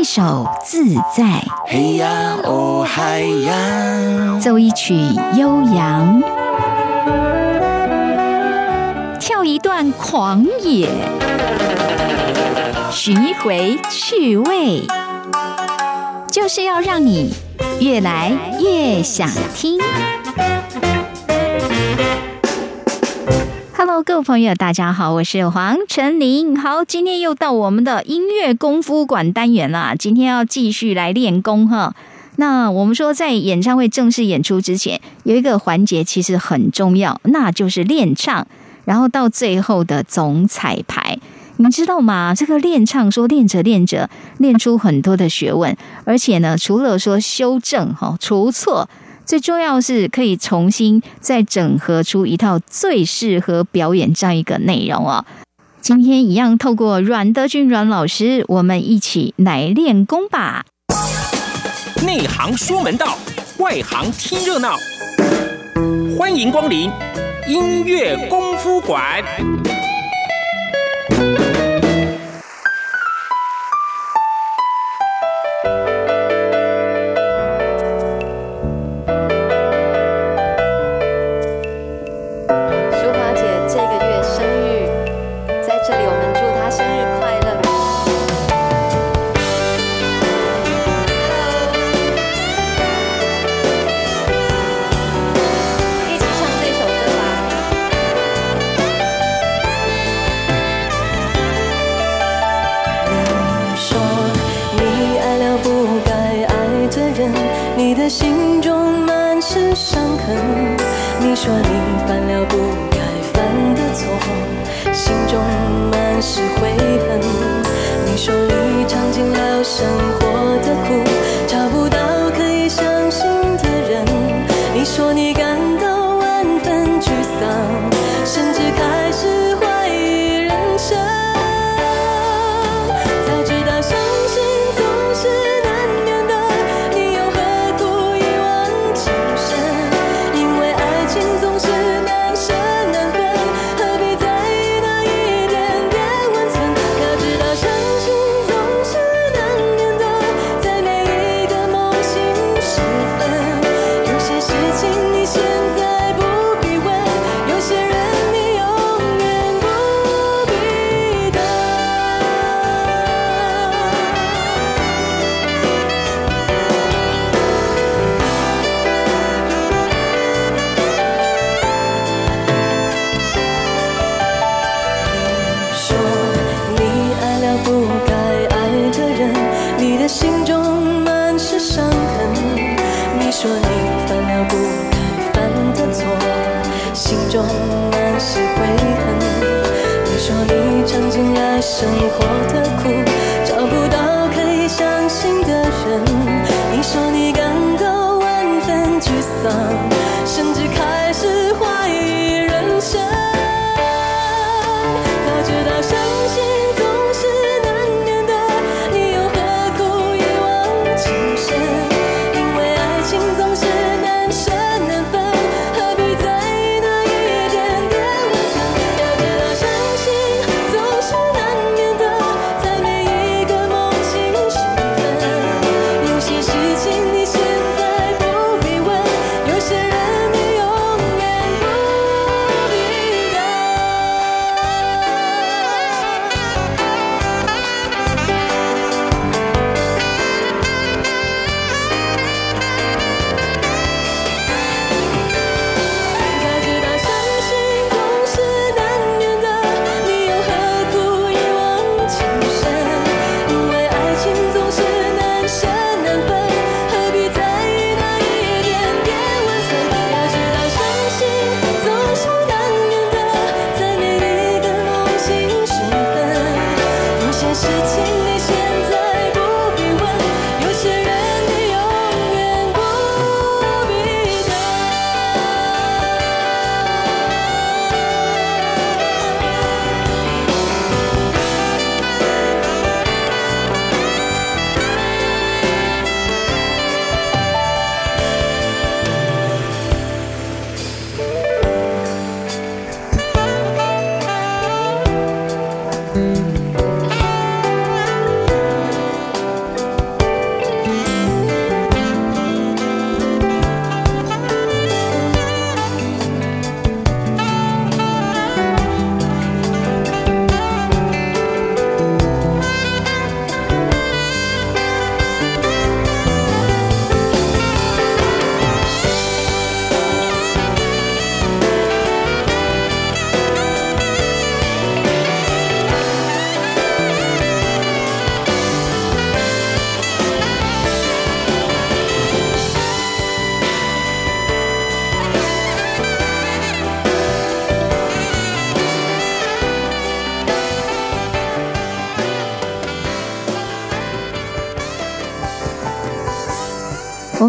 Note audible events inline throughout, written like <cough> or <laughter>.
一首自在，嘿呀哦嗨呀，奏一曲悠扬，跳一段狂野，寻一回趣味，就是要让你越来越想听。各位朋友，大家好，我是黄晨林。好，今天又到我们的音乐功夫馆单元了。今天要继续来练功哈。那我们说，在演唱会正式演出之前，有一个环节其实很重要，那就是练唱，然后到最后的总彩排。你知道吗？这个练唱说练着练着，练出很多的学问，而且呢，除了说修正哈除错。最重要是可以重新再整合出一套最适合表演这样一个内容哦。今天一样透过阮德军阮老师，我们一起来练功吧。内行说门道，外行听热闹。欢迎光临音乐功夫馆。心中满是伤痕你说你犯了不该犯的错心中满是悔恨你说你尝尽了生活的苦。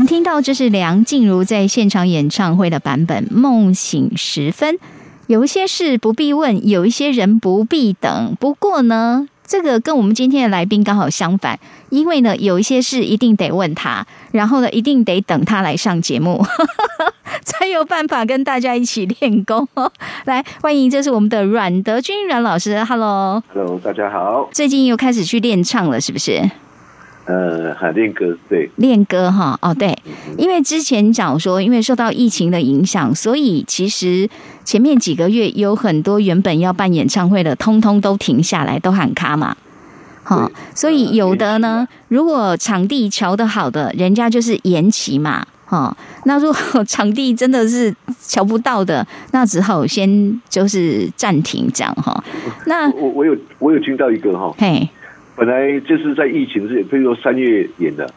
们听到这是梁静茹在现场演唱会的版本《梦醒时分》，有一些事不必问，有一些人不必等。不过呢，这个跟我们今天的来宾刚好相反，因为呢，有一些事一定得问他，然后呢，一定得等他来上节目，<laughs> 才有办法跟大家一起练功。来，欢迎，这是我们的阮德军阮老师，Hello，Hello，大家好。最近又开始去练唱了，是不是？呃，海练歌对，练歌哈哦对，因为之前讲说，因为受到疫情的影响，所以其实前面几个月有很多原本要办演唱会的，通通都停下来，都喊卡嘛。好，所以有的呢，如果场地瞧得好的，人家就是延期嘛。哈，那如果 <laughs> 场地真的是瞧不到的，那只好先就是暂停这样哈。那我我有我有听到一个哈，嘿。本来就是在疫情之前，譬如说三月演的，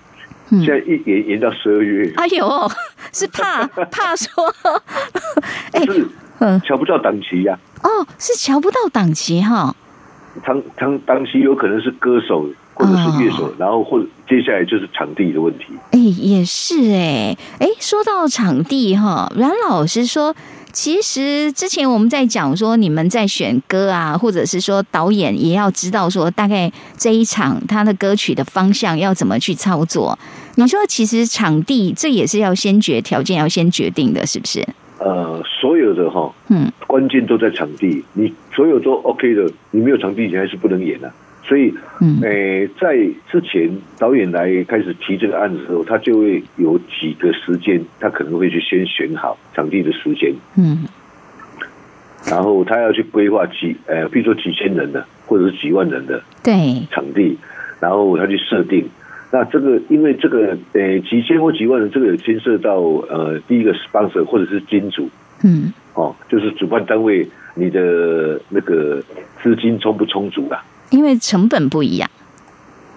现在一延延到十二月。哎呦，<laughs> 是怕 <laughs> 怕说，是嗯，瞧不到档期呀。哦，是瞧不到档期哈。当当档期有可能是歌手或者是乐手，然后或者接下来就是场地的问题。哎，也是哎哎，说到场地哈，阮老师说。其实之前我们在讲说，你们在选歌啊，或者是说导演也要知道说，大概这一场他的歌曲的方向要怎么去操作。你说，其实场地这也是要先决条件，要先决定的，是不是？呃，所有的哈，嗯，关键都在场地。你所有都 OK 的，你没有场地，你还是不能演的。所以，嗯，诶，在之前导演来开始提这个案子的时候，他就会有几个时间，他可能会去先选好场地的时间，嗯，然后他要去规划几，呃，比如说几千人的，或者是几万人的，对，场地，然后他去设定。那这个，因为这个，呃，几千或几万人，这个有牵涉到，呃，第一个 sponsor 或者是金主，嗯，哦，就是主办单位，你的那个资金充不充足啊？因为成本不一样，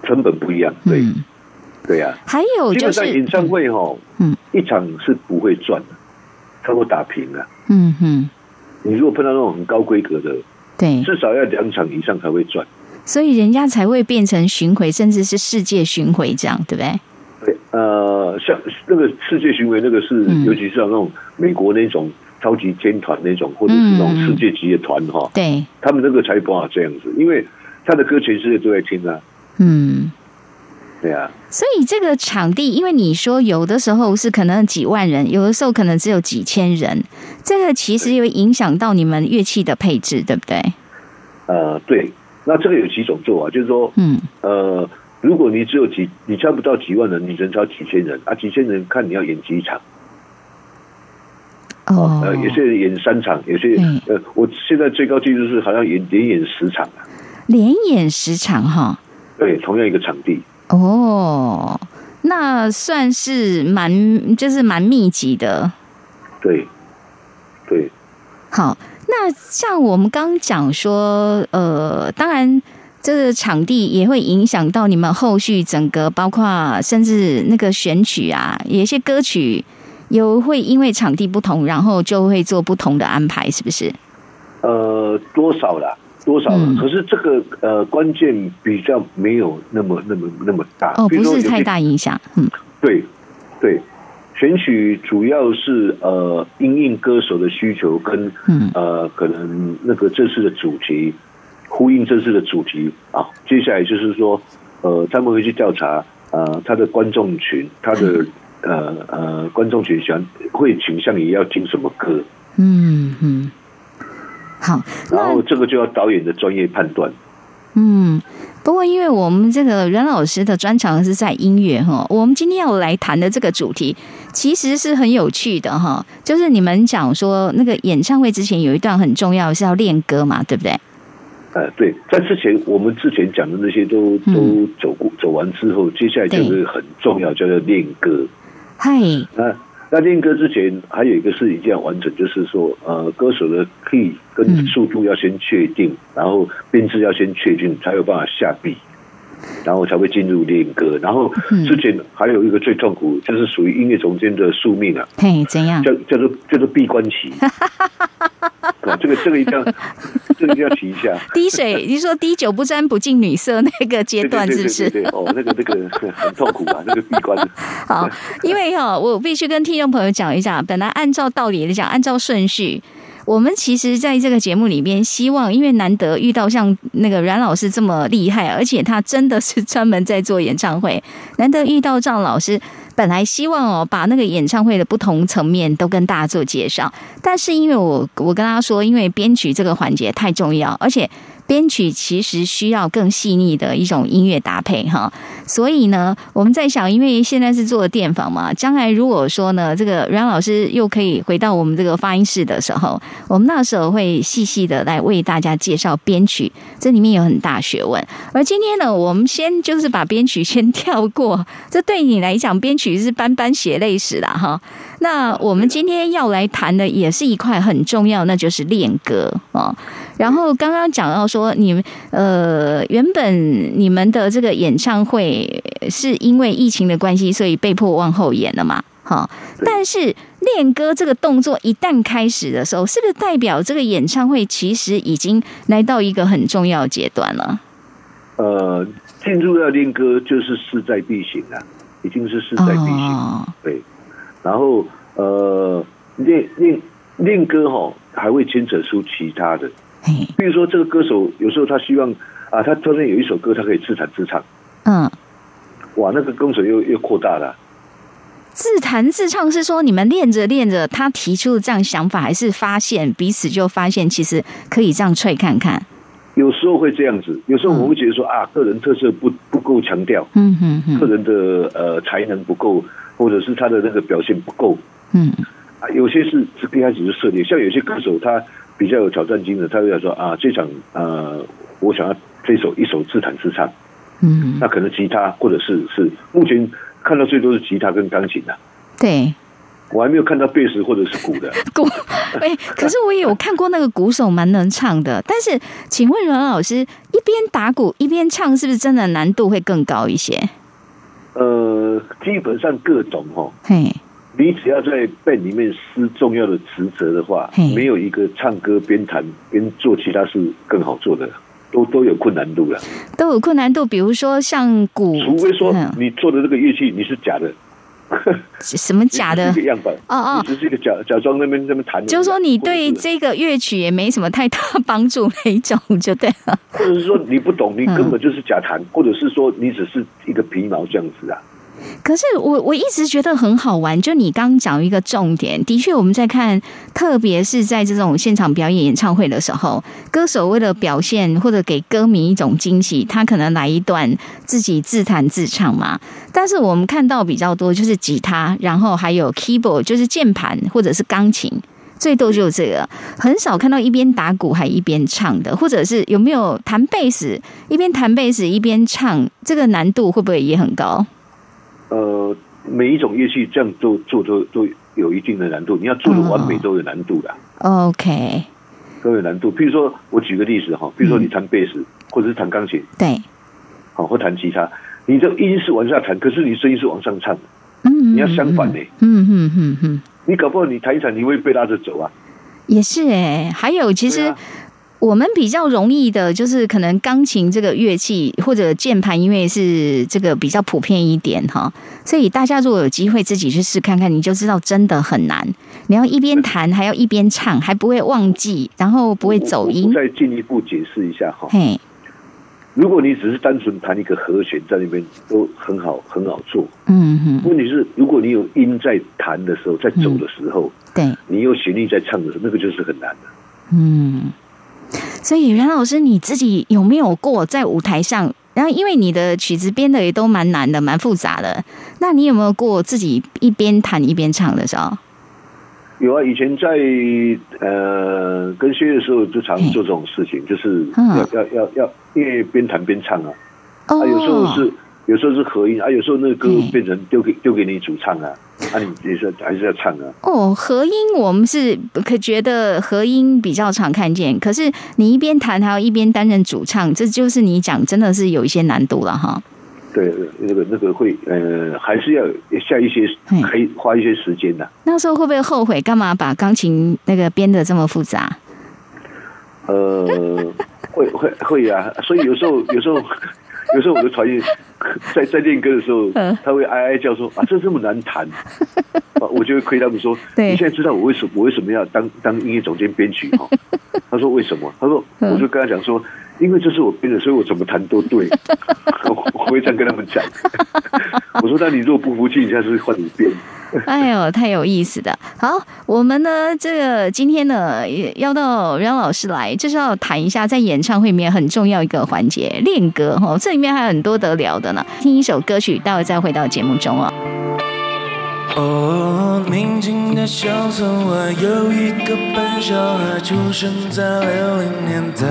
成本不一样，对，对呀。还有就是演唱会哈，嗯，一场是不会赚的，差不多打平了。嗯哼，你如果碰到那种很高规格的，对，至少要两场以上才会赚。所以人家才会变成巡回，甚至是世界巡回这样，对不对？对，呃，像那个世界巡回，那个是尤其是像那种美国那种。超级天团那种，或者是那种世界级的团哈，对，他们那个才有办法这样子，因为他的歌全世界都在听啊。嗯，对啊。所以这个场地，因为你说有的时候是可能几万人，有的时候可能只有几千人，这个其实会影响到你们乐器的配置，对不对？呃，对。那这个有几种做法，就是说，嗯，呃，如果你只有几，你差不到几万人，你人超几千人啊，几千人看你要演几场。哦，呃，有些人演三场，有些呃，我现在最高纪录是好像演连演十场啊，连演十场哈，对，同样一个场地。哦，那算是蛮，就是蛮密集的。对，对。好，那像我们刚讲说，呃，当然这个场地也会影响到你们后续整个，包括甚至那个选曲啊，有一些歌曲。有会因为场地不同，然后就会做不同的安排，是不是？呃，多少啦，多少？可是这个呃，关键比较没有那么那么那么大哦，不是太大影响。嗯，对对，选曲主要是呃，因应歌手的需求跟嗯呃，可能那个正式的主题呼应正式的主题啊。接下来就是说，呃，他们会去调查呃，他的观众群，他的。呃呃，观众群喜欢会倾向于要听什么歌？嗯嗯，好，然后这个就要导演的专业判断。嗯，不过因为我们这个阮老师的专长是在音乐哈，我们今天要来谈的这个主题其实是很有趣的哈，就是你们讲说那个演唱会之前有一段很重要是要练歌嘛，对不对？呃，对，在之前我们之前讲的那些都都走过走完之后，接下来就是很重要，叫做练歌。嗨，那那练歌之前还有一个事情要完成，就是说，呃，歌手的 key 跟速度要先确定，然后编制要先确定，才有办法下笔，然后才会进入练歌。然后之前还有一个最痛苦，就是属于音乐总监的宿命啊。嘿，怎样？叫叫做叫做闭关期。<laughs> 这个这个一定要，这个一定要提一下。滴水，你说滴酒不沾不近女色那个阶段是不是？对哦，那个那个 <laughs> 很痛苦啊，那个闭关。好，因为哈，我必须跟听众朋友讲一下，本来按照道理来讲，按照顺序。我们其实在这个节目里面，希望因为难得遇到像那个阮老师这么厉害，而且他真的是专门在做演唱会，难得遇到赵老师。本来希望哦，把那个演唱会的不同层面都跟大家做介绍，但是因为我我跟大家说，因为编曲这个环节太重要，而且。编曲其实需要更细腻的一种音乐搭配哈，所以呢，我们在想，因为现在是做电访嘛，将来如果说呢，这个阮老师又可以回到我们这个发音室的时候，我们那时候会细细的来为大家介绍编曲，这里面有很大学问。而今天呢，我们先就是把编曲先跳过，这对你来讲，编曲是斑斑血泪史了哈。那我们今天要来谈的也是一块很重要，那就是练歌啊。然后刚刚讲到说，你们呃原本你们的这个演唱会是因为疫情的关系，所以被迫往后延了嘛？哈。但是练歌这个动作一旦开始的时候，是不是代表这个演唱会其实已经来到一个很重要阶段了？呃，进入要练歌就是势在必行啊，已经是势在必行。对。然后呃，练练练歌哈，还会牵扯出其他的。比如说，这个歌手有时候他希望啊，他突然有一首歌，他可以自弹自唱。嗯，哇，那个歌手又又扩大了。自弹自唱是说你们练着练着，他提出了这样想法，还是发现彼此就发现其实可以这样吹看看？有时候会这样子，有时候我会觉得说啊，个人特色不不够强调，嗯哼，个人的呃才能不够，或者是他的那个表现不够，嗯，啊，有些是是一开始就设定，像有些歌手他。比较有挑战精神，他会想说啊，这场呃，我想要这首一首自弹自唱，嗯，那可能吉他或者是是目前看到最多是吉他跟钢琴的，对，我还没有看到贝斯或者是鼓的 <laughs> 鼓，哎，可是我也有看过那个鼓手蛮能唱的，但是请问阮老师一边打鼓一边唱，是不是真的难度会更高一些？呃，基本上各种哦，嘿。你只要在 band 里面施重要的职责的话，没有一个唱歌边弹边做其他事更好做的，都都有困难度了。都有困难度，比如说像鼓，除非说你做的这个乐器你是假的，<laughs> 什么假的样板？哦哦，只是一个假假装那边那边弹。就是说你对这个乐曲也没什么太大帮助那一种，就对了。或者是说你不懂，你根本就是假弹，或者是说你只是一个皮毛这样子啊。可是我我一直觉得很好玩，就你刚讲一个重点，的确我们在看，特别是在这种现场表演演唱会的时候，歌手为了表现或者给歌迷一种惊喜，他可能来一段自己自弹自唱嘛。但是我们看到比较多就是吉他，然后还有 keyboard，就是键盘或者是钢琴，最多就是这个，很少看到一边打鼓还一边唱的，或者是有没有弹贝斯一边弹贝斯一边唱，这个难度会不会也很高？呃，每一种乐器这样做做都都有一定的难度，你要做的完美都有难度的。OK，都有难度。譬如说，我举个例子哈，比如说你弹贝斯或者是弹钢琴，对，好或弹吉他，你这音是往下弹，可是你声音是往上唱，嗯，你要相反呢，嗯嗯嗯嗯，你搞不好你弹一弹，你会被拉着走啊。也是哎，还有其实。我们比较容易的，就是可能钢琴这个乐器或者键盘，因为是这个比较普遍一点哈，所以大家如果有机会自己去试看看，你就知道真的很难。你要一边弹，还要一边唱，还不会忘记，然后不会走音。再进一步解释一下哈，嘿，如果你只是单纯弹一个和弦在那边，都很好，很好做。嗯哼。问题是，如果你有音在弹的时候，在走的时候，对，你有旋律在唱的时候，那个就是很难的。嗯。所以袁老师，你自己有没有过在舞台上？然后，因为你的曲子编的也都蛮难的、蛮复杂的，那你有没有过自己一边弹一边唱的时候？有啊，以前在呃跟薛的时候就常做这种事情，就是要要要要，因为边弹边唱啊，啊，有时候是。有时候是合音啊，有时候那个歌变成丢给丢给你主唱啊，<laughs> 啊，你也是还是要唱啊。哦，合音我们是可觉得合音比较常看见，可是你一边弹还要一边担任主唱，这就是你讲真的是有一些难度了哈。对，那个那个会呃，还是要下一些，可以花一些时间的。那时候会不会后悔？干嘛把钢琴那个编的这么复杂？呃，会会会啊，所以有时候有时候 <laughs> 有时候我的团员在在练歌的时候，他会哀哀叫说啊，这这么难弹，<laughs> 我就会亏他们说，你现在知道我为什么我为什么要当当音乐总监编曲哈？他说为什么？他说我就跟他讲说。因为这是我编的，所以我怎么弹都对。<laughs> 我会这样跟他们讲。<laughs> 我说：“那你如果不服气，下次换你编。”哎呦，太有意思的。好，我们呢，这个今天呢，要到阮老师来，就是要谈一下在演唱会里面很重要一个环节——练歌。哈，这里面还有很多得聊的呢。听一首歌曲，待会再回到节目中哦。哦，宁静的小村外有一个笨小孩，出生在六零年代。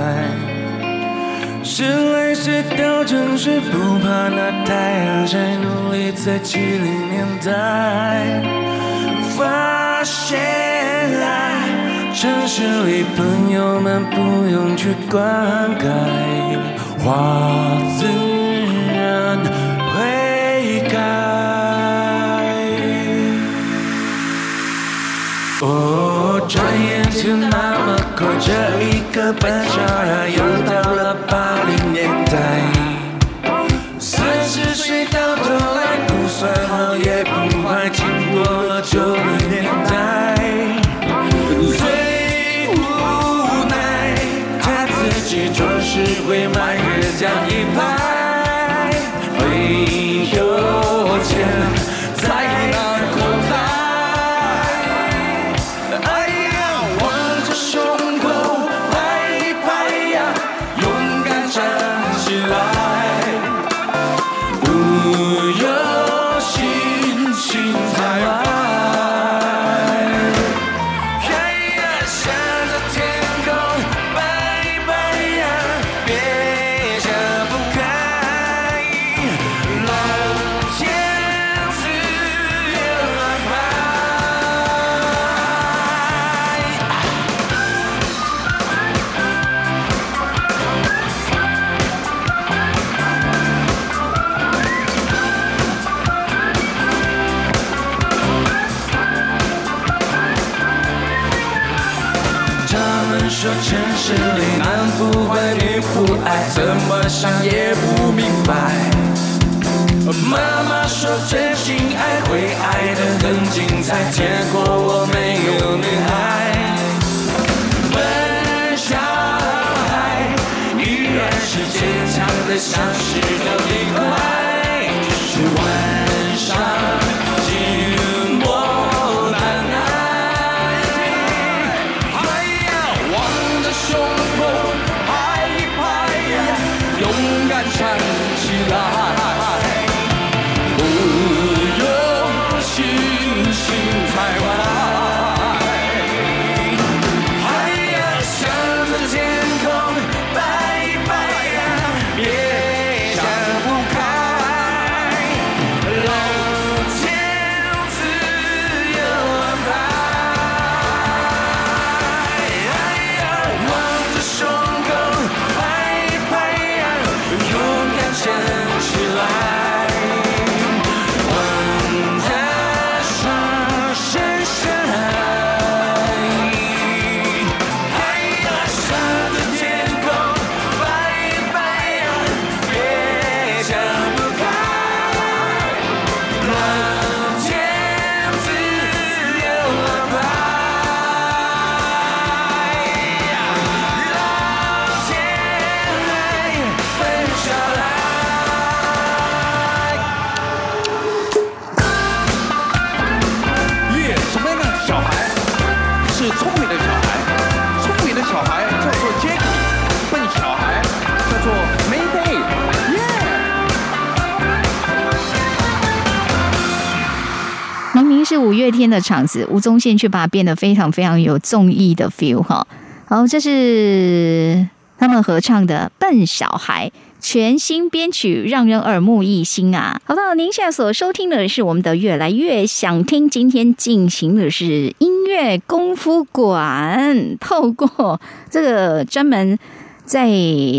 是来是到城市，不怕那太阳晒，努力在七零年代发现爱，城市里朋友们不用去灌溉，花自然会开。哦，转眼就那么快，这一个半小时又到了八零年代。三十岁到头来不算好也不坏，经过了九零年代。最无奈，他自己总是会埋怨，像一排。不换，你不爱怎么想也不明白。妈妈说真心爱会爱得很精彩，结果我没有女孩。笨小孩依然是坚强的像石头勇敢站起来。五月天的场子，吴宗宪却把它变得非常非常有综艺的 feel 哈。好，这是他们合唱的《笨小孩》，全新编曲，让人耳目一新啊！好了，您现在所收听的是我们的《越来越想听》，今天进行的是音乐功夫馆，透过这个专门。在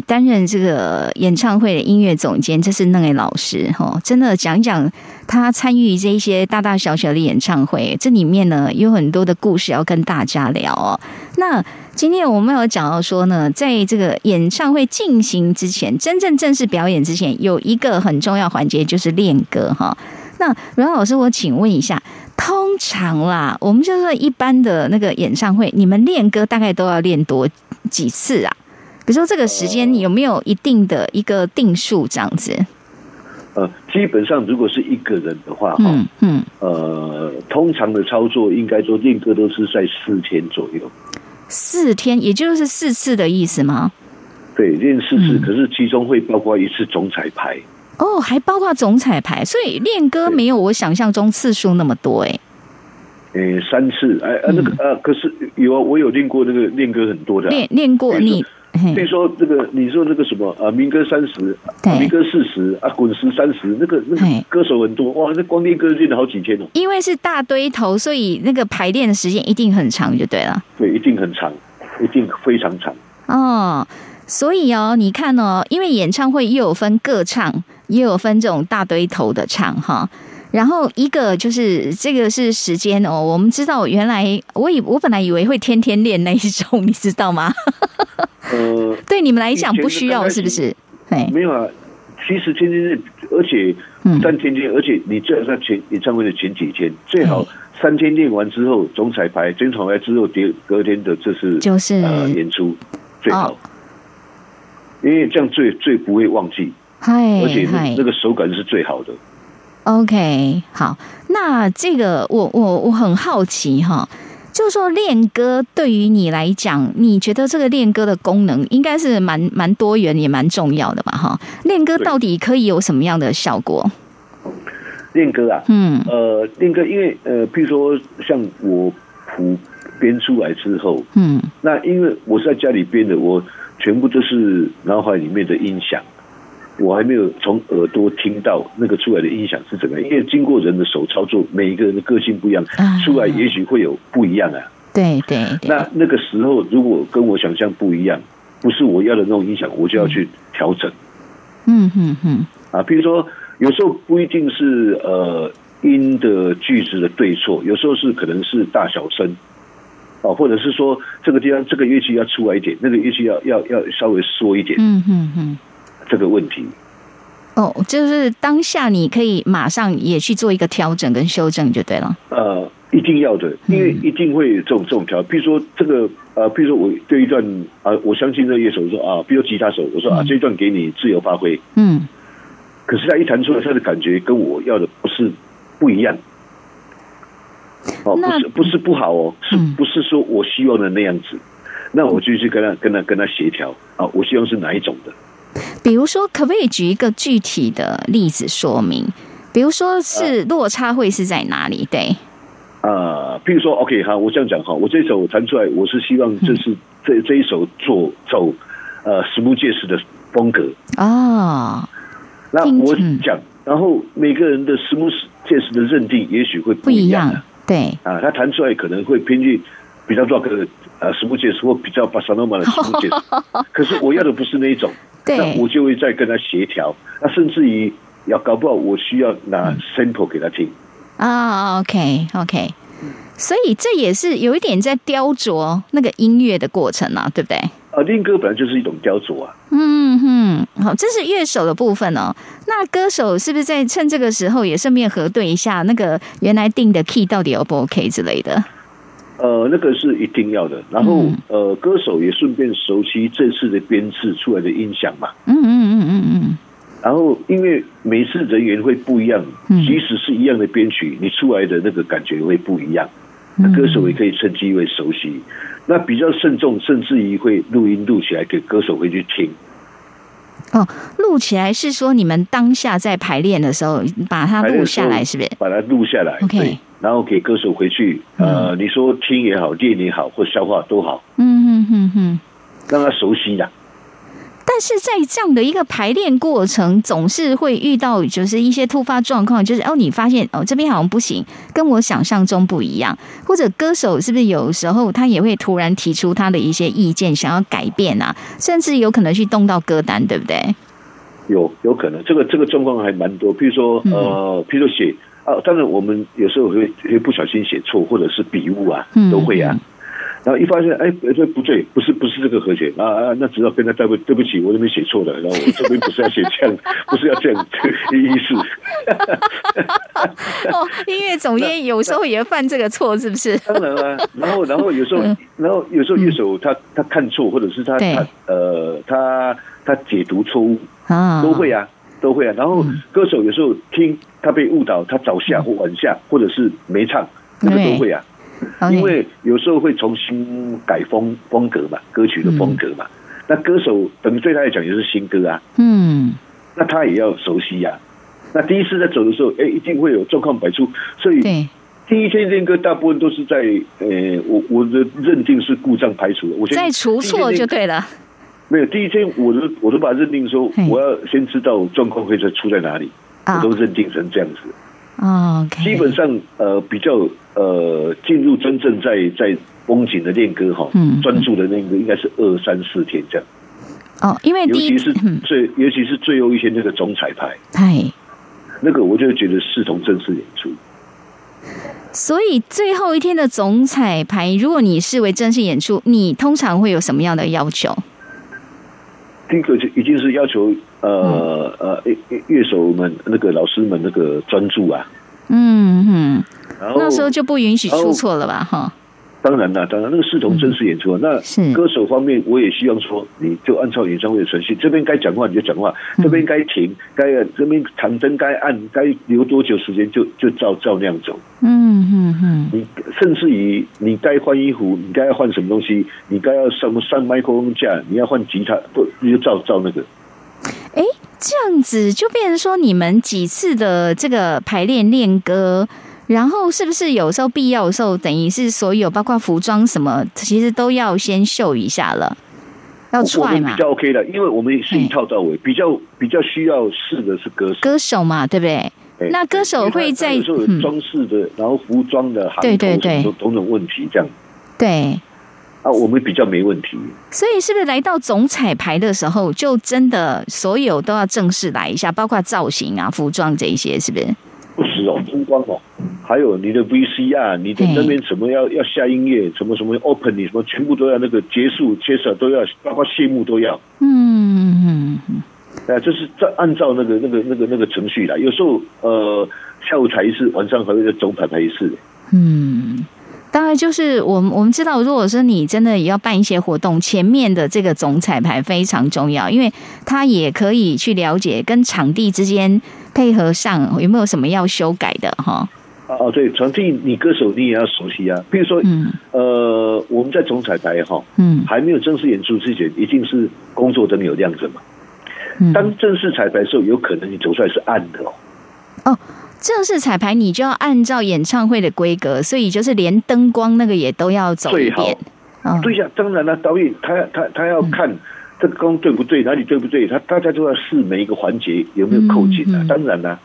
担任这个演唱会的音乐总监，这是那位老师哈，真的讲讲他参与这一些大大小小的演唱会，这里面呢有很多的故事要跟大家聊哦。那今天我们有讲到说呢，在这个演唱会进行之前，真正正式表演之前，有一个很重要环节就是练歌哈。那阮老师，我请问一下，通常啦，我们就说一般的那个演唱会，你们练歌大概都要练多几次啊？比如说这个时间有没有一定的一个定数这样子？呃，基本上如果是一个人的话，哈，嗯，呃，通常的操作应该说练歌都是在四天左右。四天，也就是四次的意思吗？对，练四次，可是其中会包括一次总彩排。哦，还包括总彩排，所以练歌没有我想象中次数那么多，哎。诶，三次，哎，那个，呃，可是有啊我有练过那个练歌很多的，练练过你。比如说这个，你说那个什么啊，民歌三十，民歌四十啊，滚石三十，那个那个歌手很多哇，那光练歌练了好几天哦。因为是大堆头，所以那个排练的时间一定很长，就对了。对，一定很长，一定非常长。哦，所以哦，你看哦，因为演唱会又有分歌唱，也有分这种大堆头的唱哈。然后一个就是这个是时间哦，我们知道原来我以我本来以为会天天练那一种，<laughs> 你知道吗？呃，对你们来讲不需要是不是？没有啊，其实天天练，而且但天天，而且你最好在前演唱会的前几天，最好三天练完之后总彩排，总彩排之后隔隔天的这是就是。呃演出最好，因为这样最最不会忘记，而且那个手感是最好的。OK，好，那这个我我我很好奇哈。就是说，练歌对于你来讲，你觉得这个练歌的功能应该是蛮蛮多元，也蛮重要的嘛？哈，练歌到底可以有什么样的效果？练歌啊，嗯，呃，练歌，因为呃，譬如说像我谱编出来之后，嗯，那因为我是在家里编的，我全部都是脑海里面的音响。我还没有从耳朵听到那个出来的音响是怎么样，因为经过人的手操作，每一个人的个性不一样，出来也许会有不一样啊。对对。那那个时候如果跟我想象不一样，不是我要的那种音响，我就要去调整。嗯嗯嗯。啊，比如说有时候不一定是呃音的句子的对错，有时候是可能是大小声，哦，或者是说这个地方这个乐器要出来一点，那个乐器要要要稍微缩一点。嗯嗯嗯。这个问题，哦，就是当下你可以马上也去做一个调整跟修正就对了。呃，一定要的，因为一定会有这种这种调。比如说这个，呃，比如说我对一段啊，我相信这乐手说啊，比如吉他手，我说啊，这一段给你自由发挥。嗯。可是他一弹出来，他的感觉跟我要的不是不一样。哦，不是不是不好哦，是不是说我希望的那样子？那我就去跟他跟他跟他协调啊，我希望是哪一种的。比如说，可不可以举一个具体的例子说明？比如说是落差会是在哪里？对，呃，譬如说，OK，好，我这样讲哈，我这首弹出来，我是希望这是这这一首做走呃实木介石的风格。哦。那我讲，然后每个人的实木介石的认定也许会不一样，对。啊，他弹出来可能会偏去比较 rock 呃什么解释？我比较巴萨诺马的实木介石，<laughs> 可是我要的不是那一种。那我就会再跟他协调，那甚至于要搞不好我需要拿 sample 给他听啊，OK OK，所以这也是有一点在雕琢那个音乐的过程啊，对不对？啊，练歌本来就是一种雕琢啊。嗯哼，好，这是乐手的部分哦。那歌手是不是在趁这个时候也顺便核对一下那个原来定的 key 到底 O 不 OK 之类的？呃，那个是一定要的。然后，呃，歌手也顺便熟悉这次的编制出来的音响嘛。嗯嗯嗯嗯嗯。然后，因为每次人员会不一样，即使是一样的编曲，你出来的那个感觉会不一样。那歌手也可以趁机会熟悉。那比较慎重，甚至于会录音录起来给歌手回去听。哦，录起来是说你们当下在排练的时候把它录下来，是不是？把它录下来，OK。然后给歌手回去，呃，你说听也好，练也好，或消化都好，嗯嗯嗯嗯，让他熟悉的。但是在这样的一个排练过程，总是会遇到就是一些突发状况，就是哦，你发现哦这边好像不行，跟我想象中不一样，或者歌手是不是有时候他也会突然提出他的一些意见，想要改变啊，甚至有可能去动到歌单，对不对？有有可能，这个这个状况还蛮多，比如说呃，譬如写。啊，当然我们有时候会会不小心写错，或者是笔误啊，都会啊。然后一发现，哎，这不对，不是不是这个和弦啊啊，那只要跟他对不对不起，我这边写错了，然后我这边不是要写这样，<laughs> 不是要这样意思。<laughs> 哦，音乐总监有时候也犯这个错，是不是？当然了，然后然后有时候，然后有时候乐手他他看错，或者是他他呃他他解读错误啊，都会啊都会啊。然后歌手有时候听他被误导，他早下或晚下，或者是没唱，那个都会啊。因为有时候会重新改风风格嘛，歌曲的风格嘛。那歌手等于对他来讲也是新歌啊。嗯。那他也要熟悉呀。那第一次在走的时候，哎，一定会有状况百出。所以第一天练歌大部分都是在呃，我我的认定是故障排除。我在除错就对了。没有第一天，我都我都把认定说，我要先知道状况会在出在哪里，我都认定成这样子。哦，基本上呃比较呃进入真正在在风景的练歌哈，专注的那个应该是二三四天这样。哦，因为尤其是最尤其是最后一天那个总彩排，哎，那个我就觉得视同正式演出。所以最后一天的总彩排，如果你视为正式演出，你通常会有什么样的要求？第一个就一定是要求。呃呃，乐乐手们那个老师们那个专注啊，嗯嗯，那时候就不允许出错了吧？哈，当然了，当然那个视同真实演出啊。那歌手方面，我也希望说，你就按照演唱会的程序，这边该讲话你就讲话，这边该停，该这边长灯该按，该留多久时间就就照照那样走。嗯嗯嗯，你甚至于你该换衣服，你该换什么东西，你该要上上麦克风架，你要换吉他，不你就照照那个。哎，这样子就变成说，你们几次的这个排练练歌，然后是不是有时候必要的时候，等于是所有包括服装什么，其实都要先秀一下了，要踹嘛？比较 OK 的，因为我们是一套到位，比较比较需要试的是歌手，歌手嘛，对不对？那歌手会在有装饰的，然后服装的，对对对，种种问题这样，对。啊，我们比较没问题。所以是不是来到总彩排的时候，就真的所有都要正式来一下，包括造型啊、服装这一些，是不是？不止哦，灯光哦，还有你的 VCR，你的那边什么要要下音乐，什么什么 open，你什么全部都要那个结束、切手都要，包括谢幕都要。嗯嗯嗯。哎，就是在按照那个那个那个那个程序来。有时候呃，下午才一次，晚上还会再总排排一次。嗯。当然，就是我们我们知道，如果说你真的也要办一些活动，前面的这个总彩排非常重要，因为它也可以去了解跟场地之间配合上有没有什么要修改的哈。哦，对，场地你歌手你也要熟悉啊。比如说，嗯，呃，我们在总彩排哈，嗯，还没有正式演出之前，一定是工作灯有亮着嘛。当正式彩排的时候，有可能你走出来是暗的哦。哦。正式彩排，你就要按照演唱会的规格，所以就是连灯光那个也都要走一遍。对呀，当然了，导演他他他要看这个光对不对，哪里对不对，他大家都要试每一个环节有没有扣紧啊。当然了，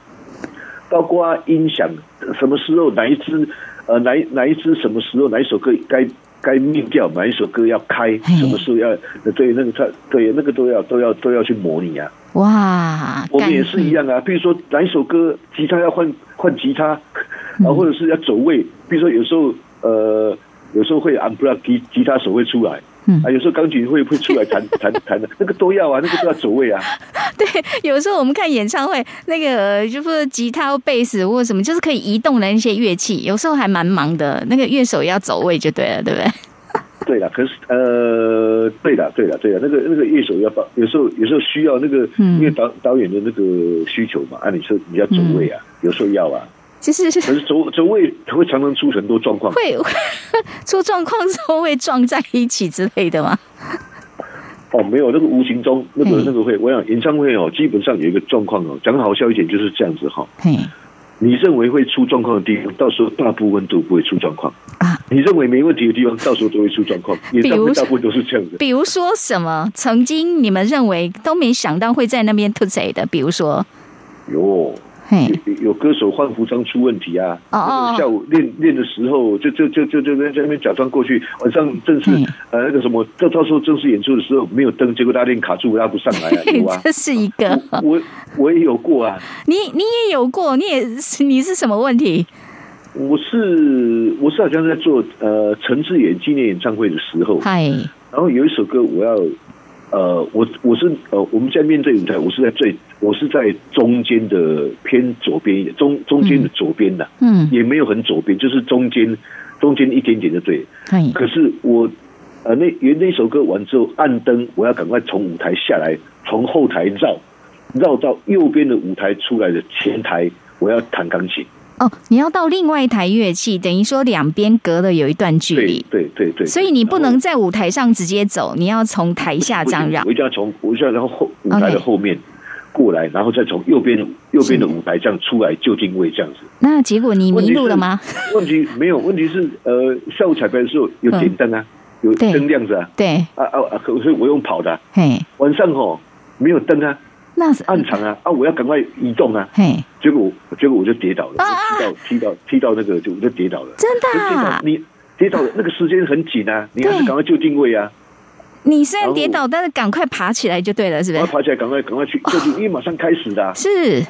包括音响，什么时候哪一支呃哪哪一支什么时候哪一首歌该。该命调哪一首歌要开，什么时候要对那个他对那个都要都要都要去模拟啊！哇，我们也是一样啊。比如说哪一首歌吉他要换换吉他，啊，或者是要走位。比如说有时候呃有时候会 unplug 吉吉他手会出来。啊，有时候钢琴会会出来弹 <laughs> 弹弹的，那个都要啊，那个都要走位啊。<laughs> 对，有时候我们看演唱会，那个就是吉他、贝斯或什么，就是可以移动的那些乐器，有时候还蛮忙的。那个乐手要走位就对了，对不对？<laughs> 对了，可是呃，对的，对的，对的，那个那个乐手要帮，有时候有时候需要那个，因为导导演的那个需求嘛，按理说你要走位啊，有时候要啊。其实是，可是走走位会常常出很多状况，会 <laughs> 出状况之后会撞在一起之类的吗？哦，没有，那个无形中那个那个会，我想演唱会哦，基本上有一个状况哦，讲好笑一点就是这样子哈。你认为会出状况的地方，到时候大部分都不会出状况啊。你认为没问题的地方，到时候都会出状况。<laughs> 演唱会大部分都是这样子。比如说什么？曾经你们认为都没想到会在那边突谁的？比如说，有。有有歌手换服装出问题啊！下午练练的时候，就就就就就在那边假装过去，晚上正式呃那个什么，到到时候正式演出的时候没有灯，结果他练卡住，拉不上来啊！有啊，这是一个我我也有过啊。<laughs> 你你也有过，你也是你是什么问题？我是我是好像在做呃陈志远纪念演唱会的时候，嗨，然后有一首歌我要呃我我是呃我们在面对舞台，我是在最我是在中间的偏左边一点，中中间的左边的，嗯，也没有很左边，就是中间中间一点点就对，可是我呃那原那首歌完之后暗灯，我要赶快从舞台下来，从后台绕绕到右边的舞台出来的前台，我要弹钢琴。哦，你要到另外一台乐器，等于说两边隔了有一段距离，对对对，所以你不能在舞台上直接走，你要从台下这样绕。我一定要从我一定要然后后舞台的后面过来，然后再从右边右边的舞台这样出来就定位这样子。那结果你迷路了吗？问题没有，问题是呃，下午彩排的时候有点灯啊，有灯亮着啊，对啊啊啊，所以我用跑的，嘿，晚上哦没有灯啊。那是暗场啊啊！我要赶快移动啊！嘿，结果结果我就跌倒了，踢到踢到踢到那个就我就跌倒了。真的？你跌倒了那个时间很紧啊，你还是赶快就定位啊！你虽然跌倒，但是赶快爬起来就对了，是不是？爬起来，赶快赶快去就是，因为马上开始的。<laughs> 是。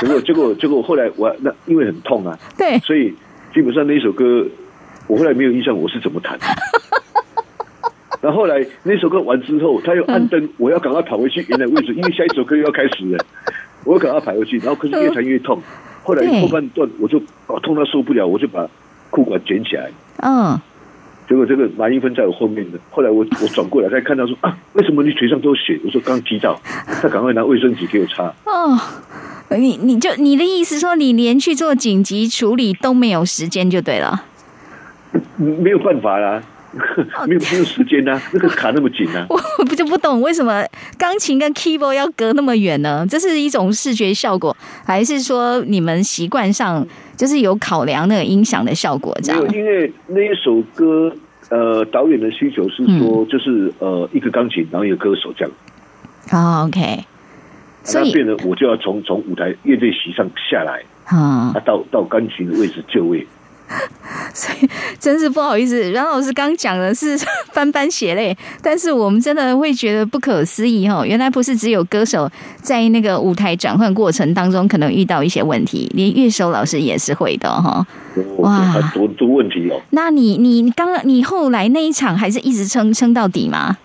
结果结果结果后来我那因为很痛啊，对，所以基本上那一首歌我后来没有印象我是怎么弹。<laughs> 然后后来那首歌完之后，他又按灯，我要赶快跑回去原来位置，<laughs> 因为下一首歌又要开始了，我要赶快跑回去。然后可是越弹越痛，后来后半段我就痛到受不了，我就把裤管卷起来。嗯，结果这个马英芬在我后面的，后来我我转过来才看到说啊，为什么你腿上都有血？我说刚踢到，他赶快拿卫生纸给我擦。哦，你你就你的意思说，你连去做紧急处理都没有时间就对了，没有办法啦。<laughs> 没有没有时间呐，那个卡那么紧 <laughs> 呐，我不就不懂为什么钢琴跟 keyboard 要隔那么远呢？这是一种视觉效果，还是说你们习惯上就是有考量那个音响的效果？这样？因为那一首歌，呃，导演的需求是说，就是呃，一个钢琴，然后一个歌手这样。哦，OK，所以变得我就要从从舞台乐队席上下来，啊，到到钢琴的位置就位。<laughs> 所以真是不好意思，阮老师刚讲的是 <laughs> 斑斑血泪，但是我们真的会觉得不可思议哈！原来不是只有歌手在那个舞台转换过程当中可能遇到一些问题，连乐手老师也是会的哈。哇，很多多问题哦。那你你刚刚你后来那一场还是一直撑撑到底吗？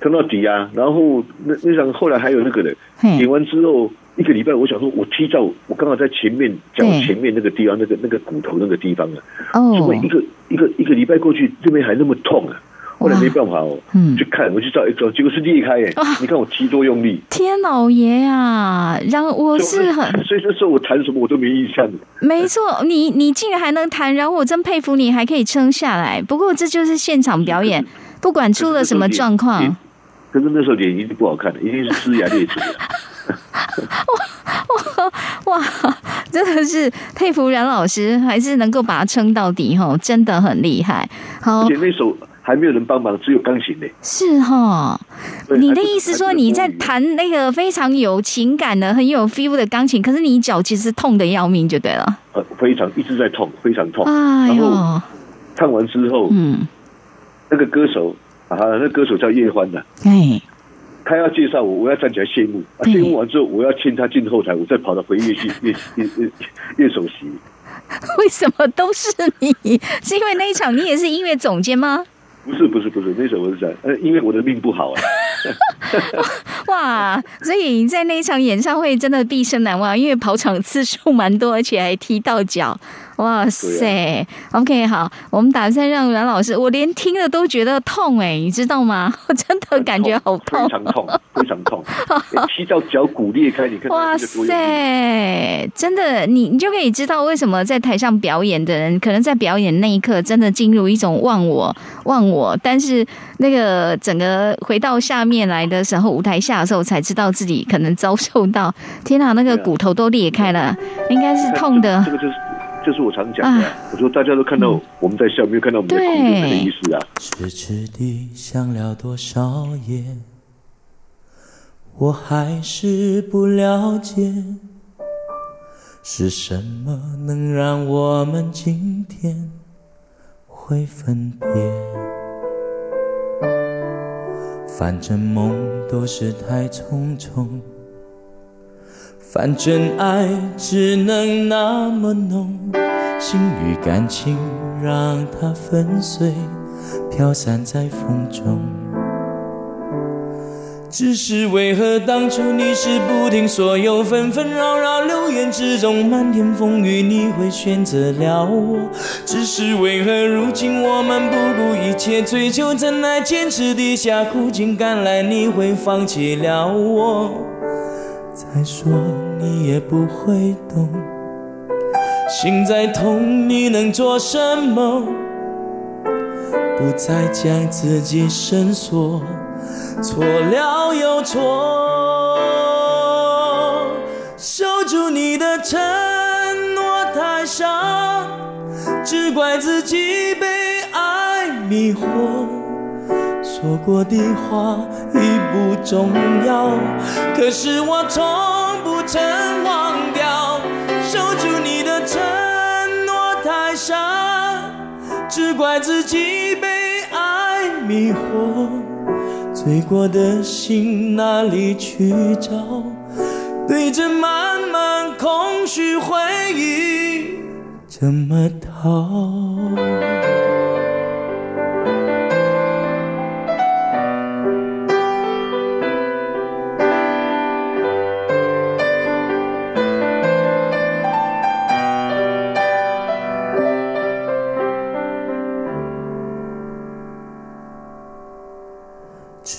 撑到底啊！然后那那场后来还有那个的演完之后。一个礼拜，我想说，我踢到我刚好在前面脚前面那个地方，那个那个骨头那个地方啊，哦，怎么一个一个一个礼拜过去，这边还那么痛啊？后来没办法哦，嗯，去看，我去照 X 光，结果是裂开耶！你看我踢多用力，天老爷呀！然后我是很，所以那时候我弹什么我都没印象。没错，你你竟然还能弹，然后我真佩服你，还可以撑下来。不过这就是现场表演，不管出了什么状况。可是那时候脸一定不好看的，一定是龇牙咧嘴的。<laughs> 哇哇哇！真的是佩服冉老师，还是能够把它撑到底哈，真的很厉害。好，而且那首还没有人帮忙，只有钢琴呢。是哈，你的意思说你在弹那个非常有情感的、很有 feel 的钢琴，可是你脚其实痛的要命，就对了。呃，非常一直在痛，非常痛。哎呦，唱完之后，嗯，那个歌手啊，那歌手叫叶欢的，哎。他要介绍我，我要站起来谢幕。谢幕完之后，我要牵他进后台，我再跑到回乐器乐乐乐乐手席。<laughs> 为什么都是你？是因为那一场你也是音乐总监吗？不是不是不是，那首我是在，呃，因为我的命不好啊。<laughs> 哇，所以在那一场演唱会真的毕生难忘，因为跑场次数蛮多，而且还踢到脚。哇塞，OK，好，我们打算让阮老师，我连听了都觉得痛哎，你知道吗？我 <laughs> 真的感觉好痛，非常痛，非常痛，<laughs> 踢到脚骨裂开，你看，哇塞，真的，你你就可以知道为什么在台上表演的人，可能在表演那一刻真的进入一种忘我忘我，但是那个整个回到下面来的时候，舞台下的时候才知道自己可能遭受到，天哪，那个骨头都裂开了，应该是痛的。这个就是。就是我常讲的，我说大家都看到我们在笑，没有看到我们在哭，就的意思啊。痴痴地想了多少夜，我还是不了解，是什么能让我们今天会分别？反正梦都是太匆匆。反正爱只能那么浓，心与感情让它粉碎，飘散在风中。只是为何当初你是不听所有纷纷扰扰流言之中漫天风雨，你会选择了我？只是为何如今我们不顾一切追求真爱，坚持底下苦尽甘来，你会放弃了我？再说你也不会懂，心再痛，你能做什么？不再将自己深锁。错了又错，守住你的承诺太少，只怪自己被爱迷惑。说过的话已不重要，可是我从曾忘掉。守住你的承诺太傻，只怪自己被爱迷惑。醉过的心哪里去找？对着满满空虚回忆，怎么逃？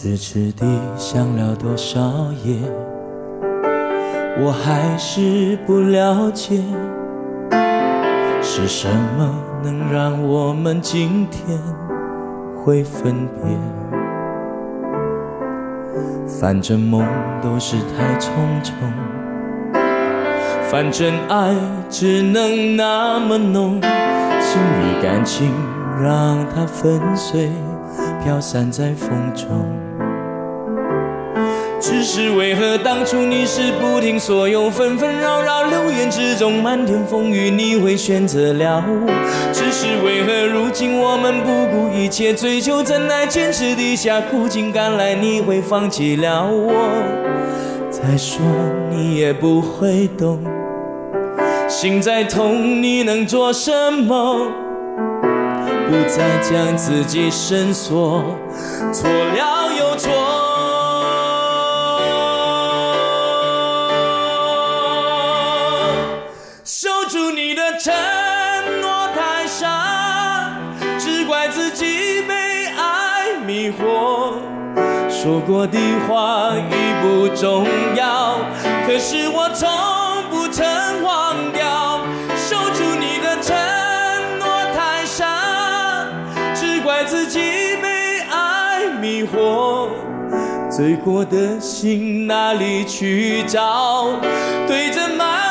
痴痴地想了多少夜，我还是不了解，是什么能让我们今天会分别？反正梦都是太匆匆，反正爱只能那么浓，心里感情让它粉碎，飘散在风中。只是为何当初你是不听所有纷纷扰扰流言之中漫天风雨，你会选择了我？只是为何如今我们不顾一切追求真爱，坚持底下苦尽甘来，你会放弃了我？再说你也不会懂，心再痛，你能做什么？不再将自己深锁，错了说过的话已不重要，可是我从不曾忘掉。守住你的承诺太傻，只怪自己被爱迷惑。醉过的心哪里去找？对着满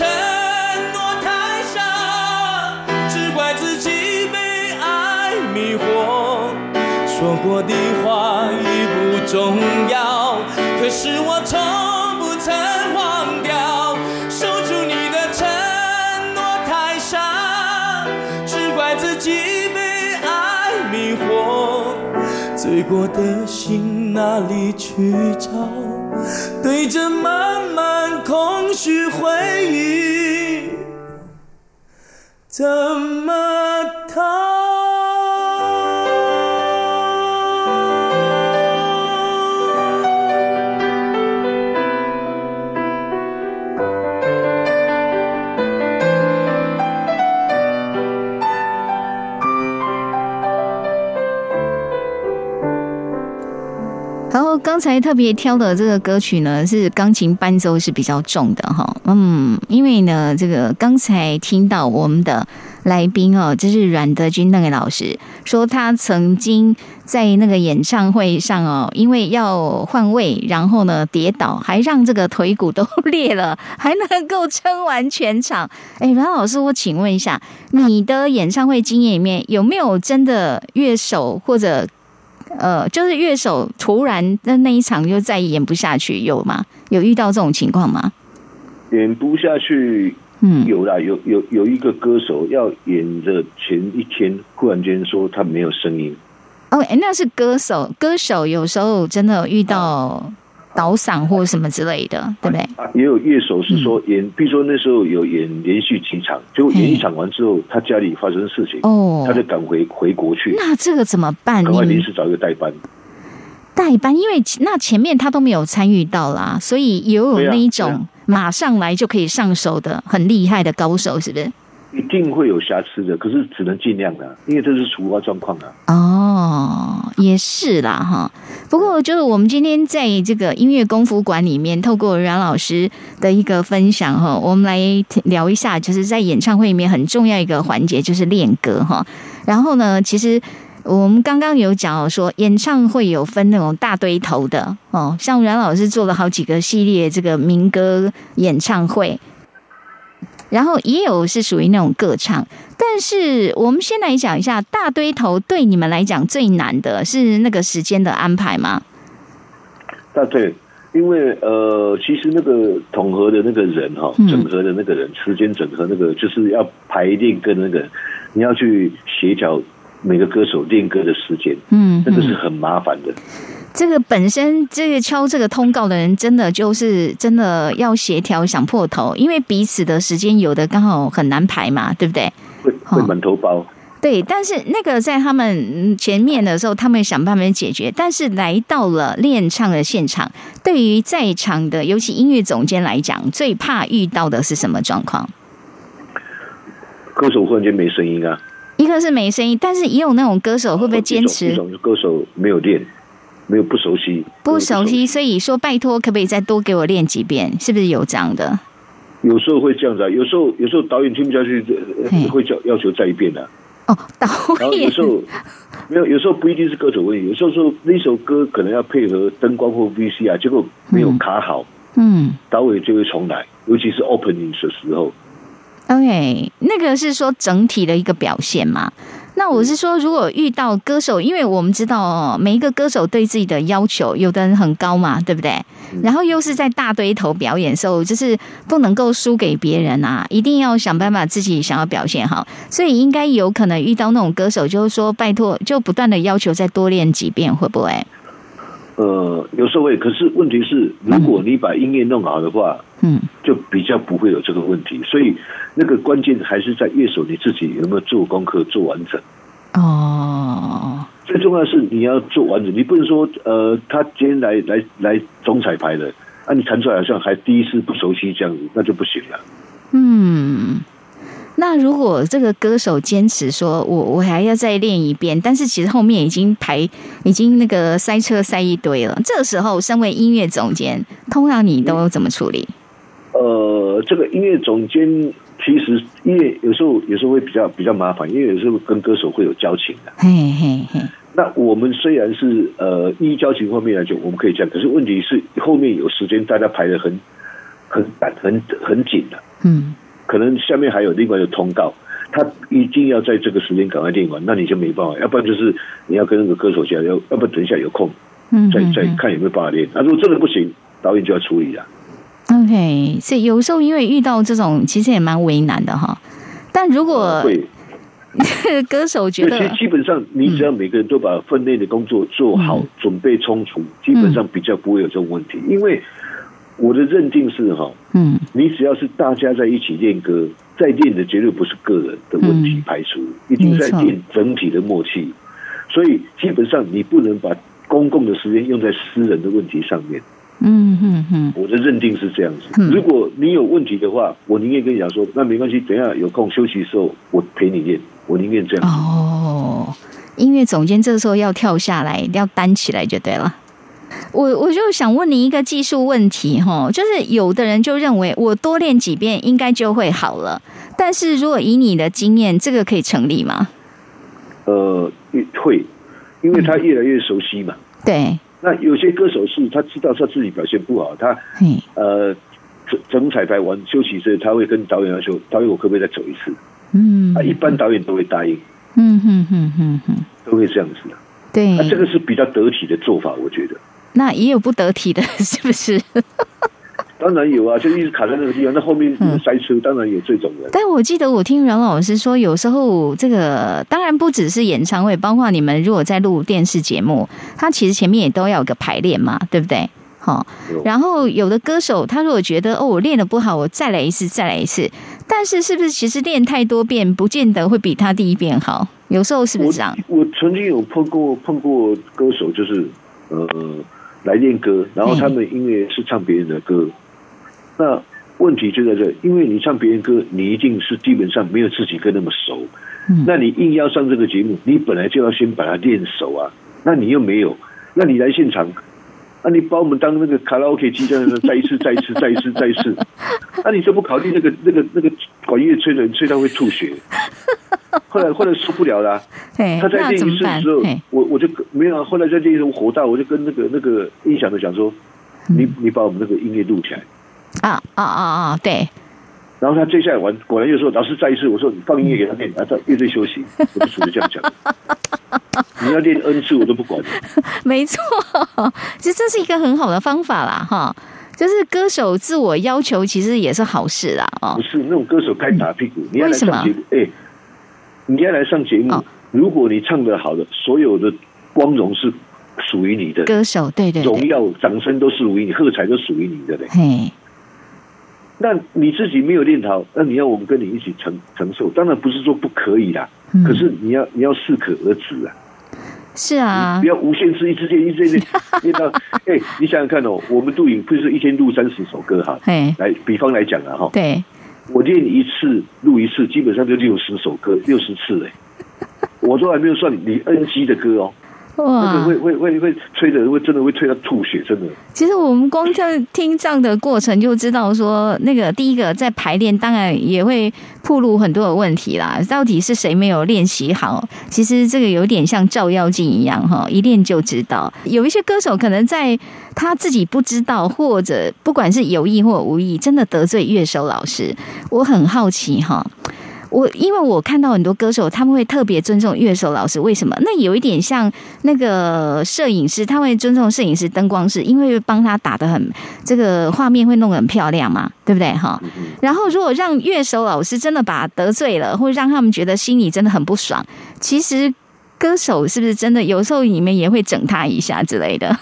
承诺太傻，只怪自己被爱迷惑。说过的话已不重要，可是我从不曾忘掉。守住你的承诺太傻，只怪自己被爱迷惑。醉过的心哪里去找？对着满满空虚回忆，怎么逃？刚才特别挑的这个歌曲呢，是钢琴伴奏是比较重的哈，嗯，因为呢，这个刚才听到我们的来宾哦，就是阮德军那个老师说，他曾经在那个演唱会上哦，因为要换位，然后呢跌倒，还让这个腿骨都裂了，还能够撑完全场。哎，阮老师，我请问一下，你的演唱会经验里面有没有真的乐手或者？呃，就是乐手突然那那一场就再也演不下去，有吗？有遇到这种情况吗？演不下去，嗯，有啦，有有有一个歌手要演的前一天，忽然间说他没有声音，哦，哎，那是歌手，歌手有时候真的遇到倒嗓或什么之类的，对不对？也有乐手是说演，比如说那时候有演连续几场，就演一场完之后，他家里发生事情，哦，他就赶回回国去。那这个怎么办？赶快临时找一个代班。代班，因为那前面他都没有参与到啦，所以也有那一种马上来就可以上手的很厉害的高手，是不是？一定会有瑕疵的，可是只能尽量的，因为这是突发状况啊。哦，也是啦，哈。不过就是我们今天在这个音乐功夫馆里面，透过阮老师的一个分享哈，我们来聊一下，就是在演唱会里面很重要一个环节就是练歌哈。然后呢，其实我们刚刚有讲说，演唱会有分那种大堆头的哦，像阮老师做了好几个系列这个民歌演唱会。然后也有是属于那种歌唱，但是我们先来讲一下大堆头对你们来讲最难的是那个时间的安排吗？大对，因为呃，其实那个统合的那个人哈，整合的那个人，时间整合那个就是要排练跟那个你要去协调每个歌手练歌的时间，嗯，那个是很麻烦的。这个本身这个敲这个通告的人，真的就是真的要协调想破头，因为彼此的时间有的刚好很难排嘛，对不对？会会满头包。对，但是那个在他们前面的时候，他们想办法解决。但是来到了练唱的现场，对于在场的尤其音乐总监来讲，最怕遇到的是什么状况？歌手忽然间没声音啊！一个是没声音，但是也有那种歌手会不会坚持？歌手没有练。没有不熟悉，不熟悉，所以说拜托，可不可以再多给我练几遍？是不是有这样的？有时候会这样子啊，有时候有时候导演听不下去，会叫要求再一遍的。哦，导演有时候没有，有时候不一定是歌手问题，有时候说那首歌可能要配合灯光或 VC 啊，结果没有卡好，嗯，导演就会重来，尤其是 opening 的时候。OK，那个是说整体的一个表现嘛？那我是说，如果遇到歌手，因为我们知道哦，每一个歌手对自己的要求，有的人很高嘛，对不对？然后又是在大堆头表演时候，就是不能够输给别人啊，一定要想办法自己想要表现好，所以应该有可能遇到那种歌手，就是说拜托，就不断的要求再多练几遍，会不会？呃，有时候会，可是问题是，如果你把音乐弄好的话，嗯，就比较不会有这个问题。所以那个关键还是在乐手你自己有没有做功课做完整。哦，最重要是你要做完整，你不能说呃，他今天来来来总彩排的，啊，你弹出来好像还第一次不熟悉这样子，那就不行了。嗯。那如果这个歌手坚持说，我我还要再练一遍，但是其实后面已经排已经那个塞车塞一堆了。这时候，身为音乐总监，通常你都怎么处理？呃，这个音乐总监其实因为有时候有时候会比较比较麻烦，因为有时候跟歌手会有交情的。嘿嘿嘿。那我们虽然是呃依交情方面来讲，我们可以这样，可是问题是后面有时间，大家排的很很赶很很紧的。嗯。可能下面还有另外的通告，他一定要在这个时间赶快练完，那你就没办法，要不然就是你要跟那个歌手讲，要要不等一下有空，嗯，再再看有没有办法练。那如果真的不行，导演就要处理了。OK，所以有时候因为遇到这种，其实也蛮为难的哈。但如果会 <laughs> 歌手觉得，其实基本上你只要每个人都把分内的工作做好，准备充足，基本上比较不会有这种问题，因为。我的认定是哈，嗯，你只要是大家在一起练歌，在练的绝对不是个人的问题排除，一定在练整体的默契。所以基本上你不能把公共的时间用在私人的问题上面。嗯嗯嗯，我的认定是这样子。如果你有问题的话，我宁愿跟你讲说，那没关系，等下有空休息的时候我陪你练，我宁愿这样。哦，音乐总监这个时候要跳下来，要担起来就对了。我我就想问你一个技术问题哈，就是有的人就认为我多练几遍应该就会好了，但是如果以你的经验，这个可以成立吗？呃，会，因为他越来越熟悉嘛。对。那有些歌手是他知道他自己表现不好，他呃整整彩排完休息时，他会跟导演要求，导演我可不可以再走一次？嗯。啊，一般导演都会答应。嗯哼哼哼哼，都会这样子的。对。那这个是比较得体的做法，我觉得。那也有不得体的，<laughs> 是不是？当然有啊，就一直卡在那个地方，那后面塞车，当然有这种人。但我记得我听阮老师说，有时候这个当然不只是演唱会，包括你们如果在录电视节目，他其实前面也都要有个排练嘛，对不对？好，然后有的歌手他如果觉得哦，我练的不好，我再来一次，再来一次。但是是不是其实练太多遍，不见得会比他第一遍好？有时候是不是这样？我曾经有碰过碰过歌手，就是呃来练歌，然后他们因为是唱别人的歌。那问题就在这，因为你唱别人歌，你一定是基本上没有自己歌那么熟。嗯，那你硬要上这个节目，你本来就要先把它练熟啊。那你又没有，那你来现场，那你把我们当那个卡拉 OK 机这样子再一次、再一次、再一次、再一次，<laughs> 那你就不考虑那个、那个、那个管乐吹的人吹到会吐血。后来后来受不了了，他在练一次的时候，我我就没有。后来在练一次我火大，我就跟那个那个音响的讲说：“你你把我们那个音乐录起来。”啊啊啊啊！对。然后他接下来玩，果然又说：“老师再一次，我说你放音乐给他练，他到乐队休息。<laughs> ”我就只是这样讲。你要练 N 次，我都不管。没错，其实这是一个很好的方法啦，哈。就是歌手自我要求，其实也是好事啦，哦。不是那种歌手该打屁股，你要来上节目，哎，你要来上节目，如果你唱的好的，所有的光荣是属于你的。歌手，对对，荣耀、掌声都是属于你，喝彩都属于你的嘞。嘿。那你自己没有练好，那你要我们跟你一起承承受，当然不是说不可以啦，可是你要你要适可而止啊。是啊，不要无限制，一直练，一直练，练到 <laughs> 哎，你想想看哦，我们录影不是一天录三十首歌哈？哎，来，比方来讲啊哈，对，我练一次录一次，基本上就六十首歌，六十次哎，我都还没有算你 N G 的歌哦。哇！会会会会吹的，会真的会吹到吐血，真的。其实我们光在听这样的过程，就知道说，那个第一个在排练，当然也会暴露很多的问题啦。到底是谁没有练习好？其实这个有点像照妖镜一样哈，一练就知道。有一些歌手可能在他自己不知道，或者不管是有意或无意，真的得罪乐手老师。我很好奇哈。我因为我看到很多歌手，他们会特别尊重乐手老师，为什么？那有一点像那个摄影师，他会尊重摄影师、灯光师，因为帮他打的很这个画面会弄得很漂亮嘛，对不对？哈。然后如果让乐手老师真的把得罪了，或者让他们觉得心里真的很不爽，其实歌手是不是真的有时候你们也会整他一下之类的？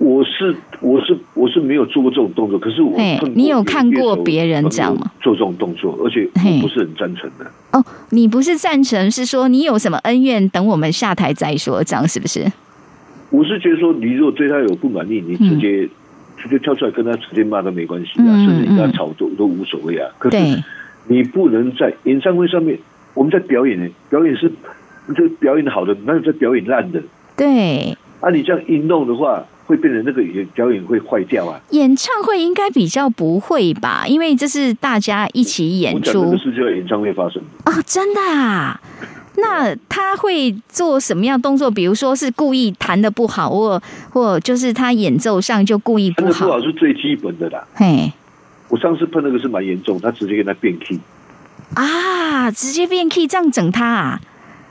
我是我是我是没有做过这种动作，可是我你有看过别人这样吗？做这种动作，而且我不是很赞成的。哦，你不是赞成，是说你有什么恩怨，等我们下台再说，这样是不是？我是觉得说，你如果对他有不满意，你直接直接跳出来跟他直接骂都没关系啊，甚至你跟他吵都都无所谓啊。可是你不能在演唱会上面，我们在表演呢，表演是这表演好的，那在表演烂的。对啊，你这样一弄的话。会变成那个演表演会坏掉啊！演唱会应该比较不会吧？因为这是大家一起演出。这个事就在演唱会发生哦，真的啊？那他会做什么样动作？比如说是故意弹的不好，或或就是他演奏上就故意不好。不好是最基本的啦。嘿，我上次碰那个是蛮严重，他直接跟他变 key 啊，直接变 key 这样整他啊。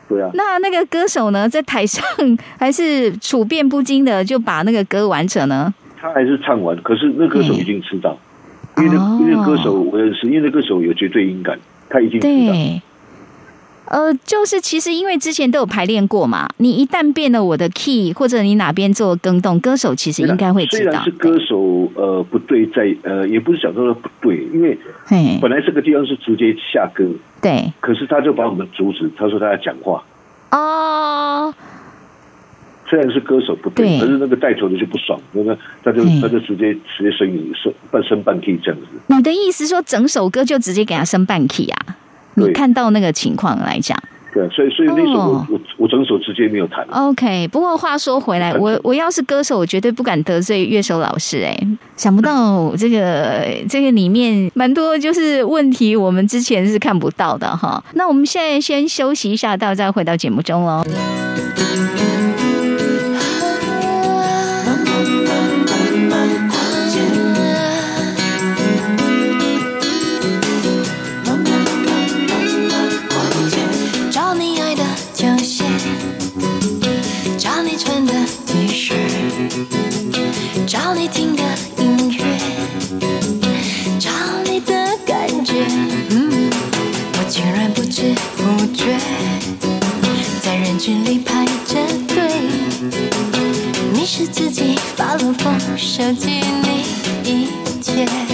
对啊，那那个歌手呢，在台上还是处变不惊的，就把那个歌完成呢？他还是唱完，可是那歌手已经知道，因为那因为歌手我认识，因为那歌手有绝对音感，他已经知道。呃，就是其实因为之前都有排练过嘛，你一旦变了我的 key，或者你哪边做更动，歌手其实应该会知道。虽然是歌手呃不对，在呃也不是讲说不对，因为本来这个地方是直接下歌，对，可是他就把我们阻止，他说他要讲话。哦。虽然是歌手不对，可是那个带头的就不爽，那个他就他就直接直接声音升半升半 key 这样子。你的意思说整首歌就直接给他升半 key 啊？你看到那个情况来讲，对，所以所以那首我我我整首直接没有弹。OK，不过话说回来，我我要是歌手，我绝对不敢得罪乐手老师。哎，想不到这个 <laughs> 这个里面蛮多就是问题，我们之前是看不到的哈。那我们现在先休息一下，到再回到节目中喽。找你听的音乐，找你的感觉。嗯，我竟然不知不觉在人群里排着队，迷失自己，发了疯，收集你一切。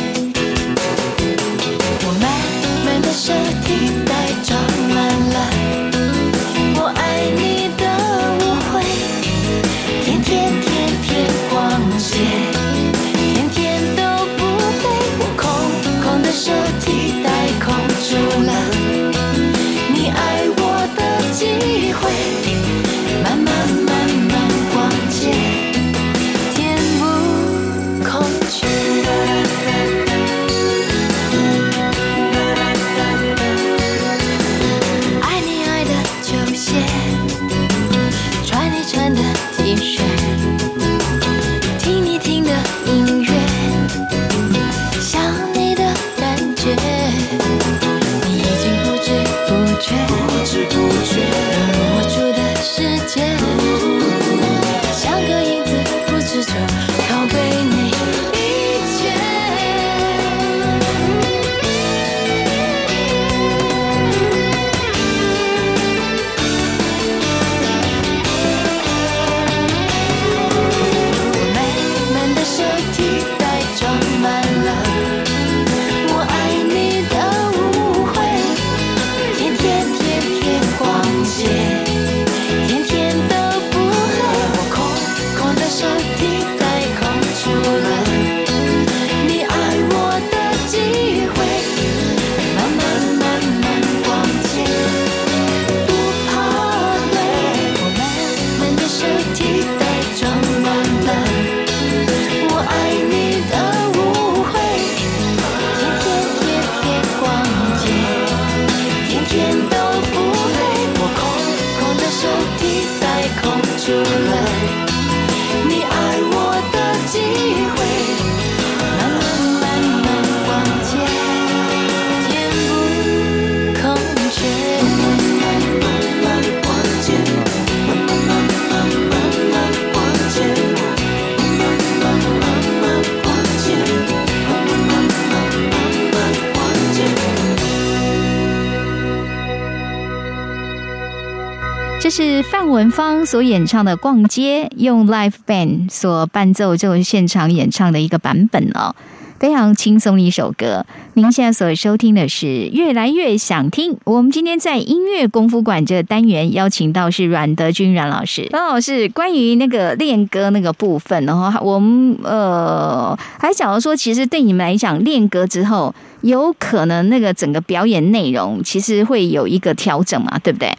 是范文芳所演唱的《逛街》，用 Live Band 所伴奏这种现场演唱的一个版本哦，非常轻松的一首歌。您现在所收听的是《越来越想听》，我们今天在音乐功夫馆这个单元邀请到是阮德军阮老师。阮老师，关于那个练歌那个部分，然后我们呃还讲到说，其实对你们来讲，练歌之后有可能那个整个表演内容其实会有一个调整嘛，对不对？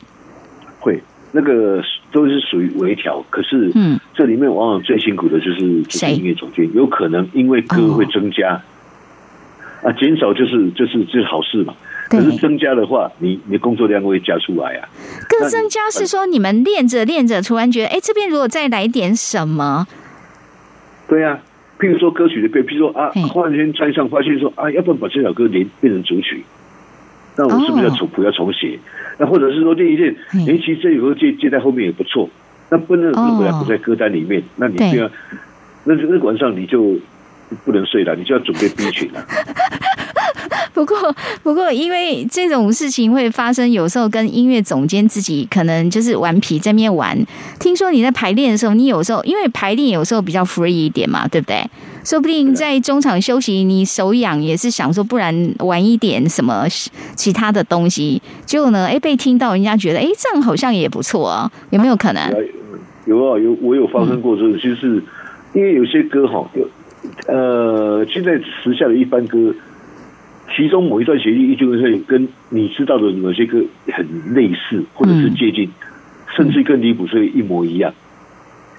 会那个都是属于微调，可是嗯，这里面往往最辛苦的就是就是谁音乐总监，有可能因为歌会增加，啊，减少就是就是就是好事嘛。可是增加的话，你你工作量会加出来啊。歌增加是说你们练着练着，突然觉得，哎，这边如果再来点什么，对呀、譬如说歌曲的变，譬如说啊嘿，忽然间穿上发现说啊，要不然把这首歌连变成主曲，那我是不是要重谱要重写？那或者是说练一练，嘿哎，其实这首歌接接在后面也不错，那不能哦如果要不在歌单里面，那你对这样，那那晚上你就不能睡了，你就要准备 B 群了。<laughs> 不过，<laughs> 不过，因为这种事情会发生，有时候跟音乐总监自己可能就是顽皮在那边玩。听说你在排练的时候，你有时候因为排练有时候比较 free 一点嘛，对不对？说不定在中场休息，你手痒也是想说，不然玩一点什么其他的东西。结果呢，哎，被听到人家觉得，哎，这样好像也不错啊，有没有可能？有啊，有我有发生过这个，就是因为有些歌哈，有呃，现在时下的一般歌，其中某一段旋律依旧会跟你知道的某些歌很类似，或者是接近，甚至跟离谱是一模一样。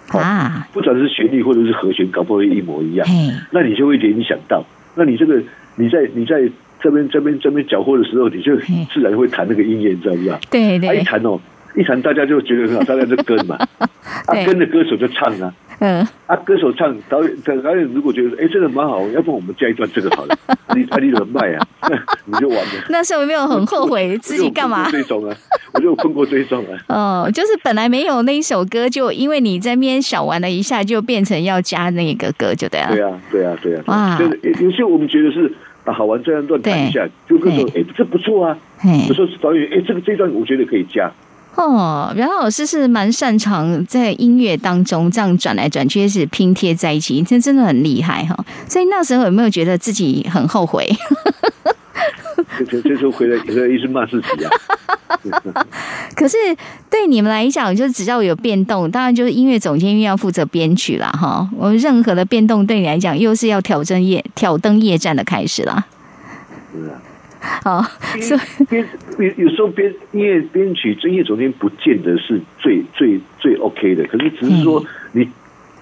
好啊，不管是旋律或者是和弦，搞不好一模一样。嘿，那你就会联想到，那你这个你在你在这边这边这边搅和的时候，你就自然会弹那个音乐，你知道不知道？对对一，弹哦，一弹大家就觉得很好，大家就跟嘛，<laughs> 啊跟着歌手就唱啊，嗯，啊歌手唱，导演导演如果觉得哎这个蛮好，要不我们加一段这个好了，<laughs> 你啊你怎么卖啊？<laughs> 你就完了。那时候有没有很后悔自己干嘛我？就有碰过这种啊，我就有碰过这种啊。哦，就是本来没有那一首歌，就因为你在那边小玩了一下，就变成要加那个歌，就对了。对啊，对啊，对啊。哇就是有有些我们觉得是啊好玩这样乱弹一下，就跟说，哎，这不错啊。有时候导演，哎，这个这段我觉得可以加。哦，袁老师是蛮擅长在音乐当中这样转来转去，是拼贴在一起，这真的很厉害哈。所以那时候有没有觉得自己很后悔？这这时候回来，回来一直骂自己啊。<laughs> 可是对你们来讲，就是只要有变动，当然就是音乐总监又要负责编曲了哈。我们任何的变动对你来讲，又是要挑灯夜挑灯夜战的开始了。是啊。好，编编有时候编音乐编曲专业总监不见得是最最最 OK 的，可是只是说你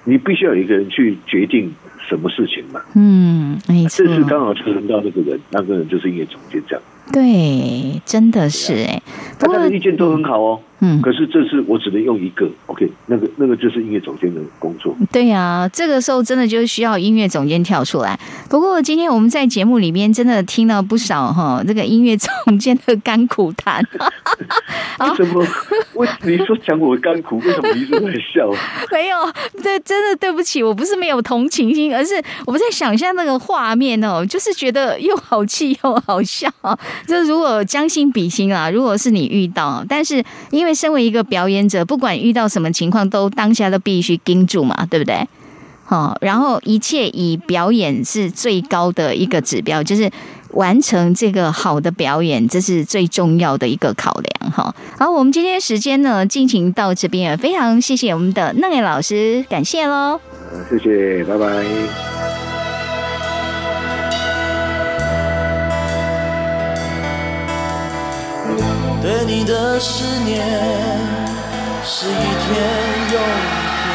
你必须要有一个人去决定什么事情嘛。嗯，没错，这次刚好就轮到那个人，那个人就是音乐总监这样。对，真的是哎，大家的意见都很好哦。嗯，可是这次我只能用一个，OK，那个那个就是音乐总监的工作。对呀，这个时候真的就需要音乐总监跳出来。不过今天我们在节目里面真的听了不少哈，这个音乐总监的甘苦谈。<laughs> 为什么？为你说讲我甘苦，为什么一直在笑？<laughs> 没有，对，真的对不起，我不是没有同情心，而是我在想象那个画面哦，就是觉得又好气又好笑。<laughs> 就如果将心比心啊，如果是你遇到，但是因为身为一个表演者，不管遇到什么情况，都当下都必须盯住嘛，对不对？好，然后一切以表演是最高的一个指标，就是完成这个好的表演，这是最重要的一个考量。哈，好，我们今天时间呢进行到这边，非常谢谢我们的嫩叶老师，感谢喽。谢谢，拜拜。对你的思念是一天又一天，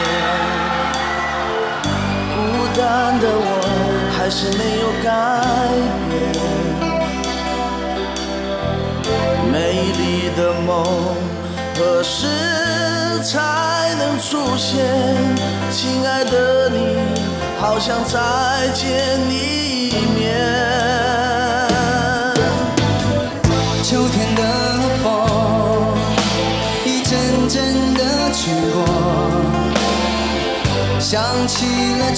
孤单的我还是没有改变。美丽的梦何时才能出现？亲爱的你，好想再见你一面。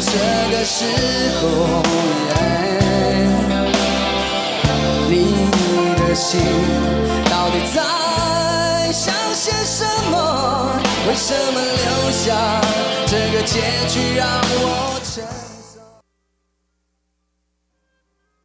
这个时候，你的心到底在想些什么？为什么留下这个结局让我？